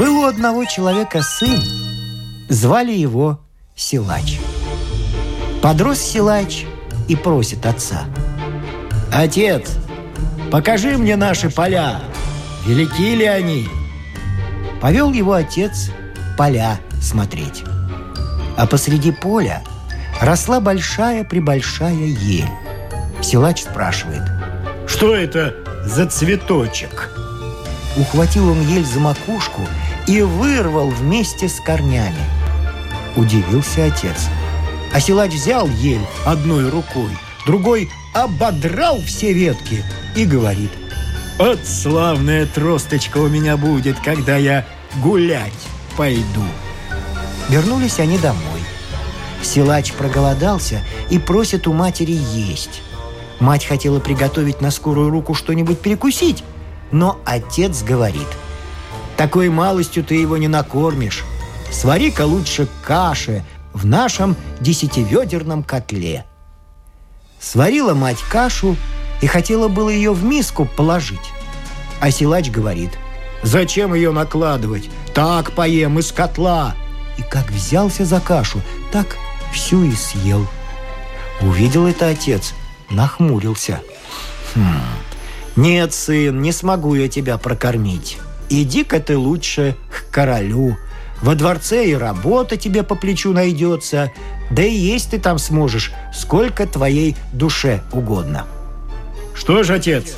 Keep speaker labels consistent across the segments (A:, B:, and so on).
A: Был у одного человека сын, звали его Силач Подрос Силач и просит отца «Отец, покажи мне наши поля, велики ли они?» Повел его отец поля смотреть. А посреди поля росла большая-пребольшая ель. Силач спрашивает,
B: Что это за цветочек?
A: ухватил он ель за макушку и вырвал вместе с корнями. Удивился отец. А силач взял ель одной рукой, другой ободрал все ветки и говорит,
B: Вот славная тросточка у меня будет, когда я гулять пойду.
A: Вернулись они домой. Силач проголодался и просит у матери есть. Мать хотела приготовить на скорую руку что-нибудь перекусить, но отец говорит, «Такой малостью ты его не накормишь. Свари-ка лучше каши в нашем десятиведерном котле». Сварила мать кашу и хотела было ее в миску положить. А силач говорит, «Зачем ее накладывать? Так поем из котла!» И как взялся за кашу, так всю и съел. Увидел это отец, нахмурился. «Хм, нет, сын, не смогу я тебя прокормить. Иди-ка ты лучше к королю. Во дворце и работа тебе по плечу найдется, да и есть ты там сможешь, сколько твоей душе угодно.
B: Что ж, отец,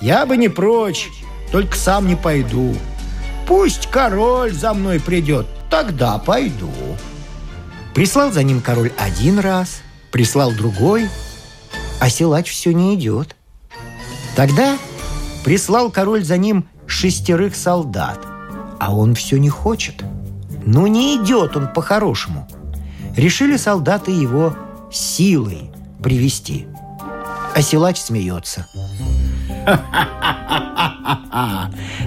A: Я бы не прочь, только сам не пойду. Пусть король за мной придет, тогда пойду. Прислал за ним король один раз, прислал другой, а силач все не идет. Тогда прислал король за ним шестерых солдат, а он все не хочет. Но не идет он по-хорошему. Решили солдаты его силой привести. А силач смеется.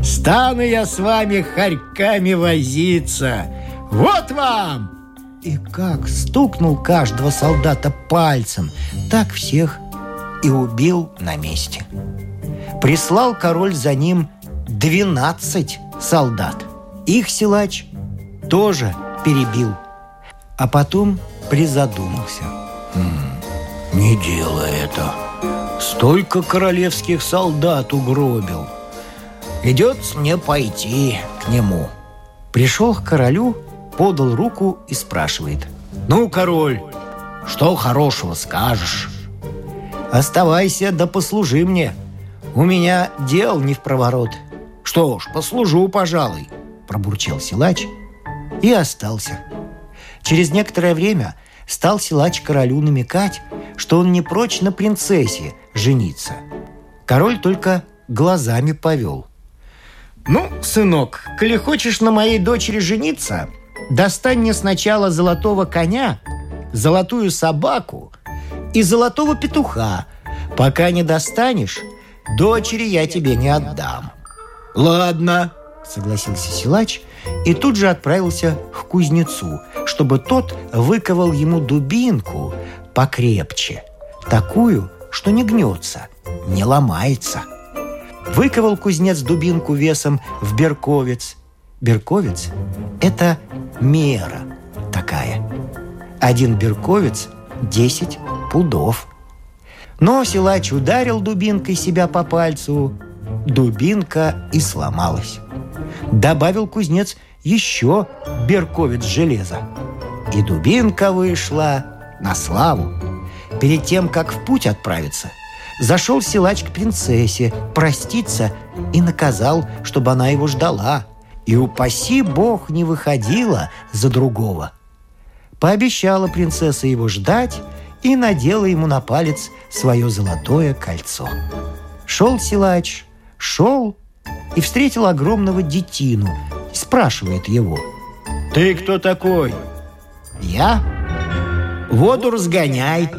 A: Стану я с вами хорьками возиться. Вот вам! И как стукнул каждого солдата пальцем, так всех и убил на месте. Прислал король за ним 12 солдат. Их силач тоже перебил. А потом призадумался. «Хм, не делай это. Столько королевских солдат угробил. Идет мне пойти к нему. Пришел к королю, подал руку и спрашивает. «Ну, король, что хорошего скажешь?» «Оставайся да послужи мне. У меня дел не в проворот». «Что ж, послужу, пожалуй», – пробурчал силач и остался. Через некоторое время стал силач королю намекать, что он не прочь на принцессе жениться. Король только глазами повел. «Ну, сынок, коли хочешь на моей дочери жениться, достань мне сначала золотого коня, золотую собаку и золотого петуха. Пока не достанешь, дочери я тебе не отдам». «Ладно», — согласился силач и тут же отправился к кузнецу, чтобы тот выковал ему дубинку покрепче, такую, что не гнется, не ломается. Выковал кузнец дубинку весом в берковец. Берковец – это мера такая. Один берковец – 10 пудов. Но силач ударил дубинкой себя по пальцу, дубинка и сломалась. Добавил кузнец еще берковец железа. И дубинка вышла на славу. Перед тем, как в путь отправиться, зашел силач к принцессе проститься и наказал, чтобы она его ждала. И упаси бог не выходила за другого. Пообещала принцесса его ждать и надела ему на палец свое золотое кольцо. Шел силач, шел и встретил огромного детину. Спрашивает его.
B: Ты кто такой?
A: Я? Воду разгоняй.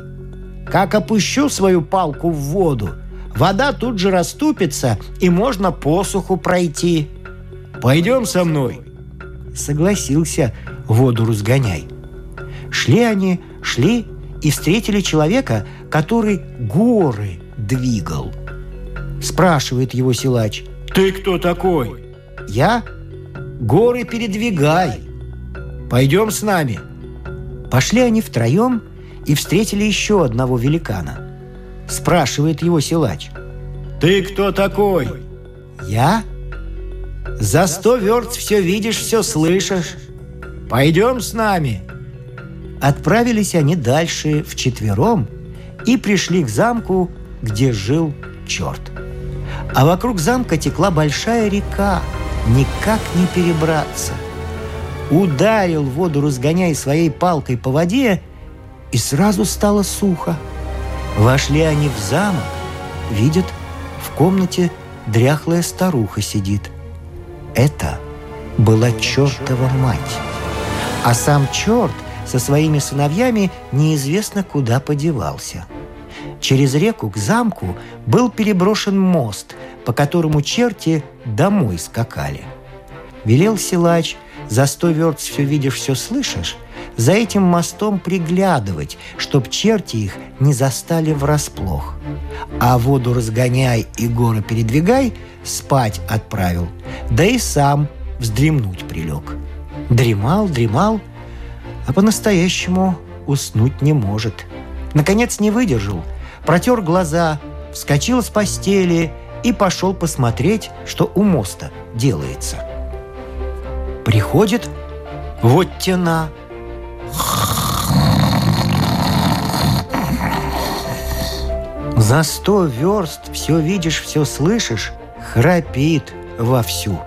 A: Как опущу свою палку в воду, вода тут же расступится, и можно посуху пройти.
B: Пойдем со мной.
A: Согласился воду разгоняй. Шли они, шли и встретили человека, который горы двигал. Спрашивает его силач.
B: Ты кто такой?
A: Я? Горы передвигай. Пойдем с нами. Пошли они втроем и встретили еще одного великана. Спрашивает его силач.
B: Ты кто такой?
A: Я? За сто верст все видишь, все слышишь. Пойдем с нами. Отправились они дальше вчетвером и пришли к замку, где жил черт. А вокруг замка текла большая река, никак не перебраться. Ударил воду, разгоняя своей палкой по воде, и сразу стало сухо. Вошли они в замок, видят, в комнате дряхлая старуха сидит. Это была чертова мать. А сам черт со своими сыновьями неизвестно куда подевался. Через реку к замку был переброшен мост, по которому черти домой скакали. Велел силач, за сто верст все видишь, все слышишь, за этим мостом приглядывать, чтоб черти их не застали врасплох. А воду разгоняй и горы передвигай, спать отправил, да и сам вздремнуть прилег. Дремал, дремал, а по-настоящему уснуть не может. Наконец не выдержал, протер глаза, вскочил с постели и пошел посмотреть, что у моста делается. Приходит, вот тена. За сто верст все видишь, все слышишь, храпит вовсю.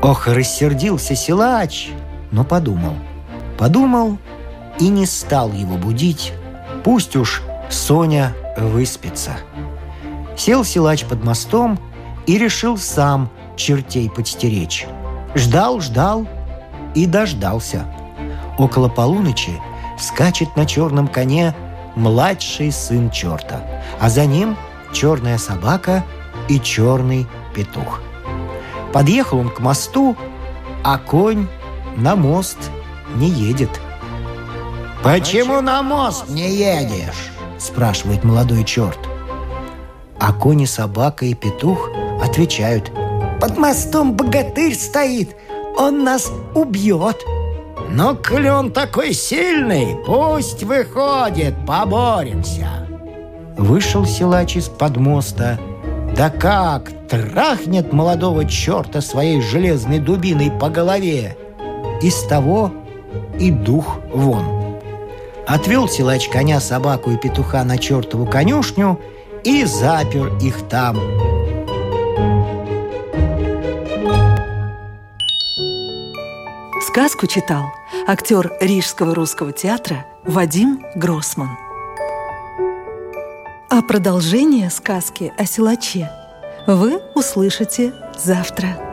A: Ох, рассердился силач, но подумал – Подумал и не стал его будить. Пусть уж Соня выспится. Сел силач под мостом и решил сам чертей подстеречь. Ждал, ждал и дождался. Около полуночи скачет на черном коне младший сын черта, а за ним черная собака и черный петух. Подъехал он к мосту, а конь на мост не едет. «Почему на мост не едешь?» – спрашивает молодой черт. А кони, собака и петух отвечают. «Под мостом богатырь стоит, он нас убьет!» «Но коли он такой сильный, пусть выходит, поборемся!» Вышел силач из-под моста. Да как трахнет молодого черта своей железной дубиной по голове! Из того и дух вон. Отвел силач коня, собаку и петуха на чертову конюшню и запер их там.
C: Сказку читал актер Рижского русского театра Вадим Гроссман. А продолжение сказки о силаче вы услышите завтра.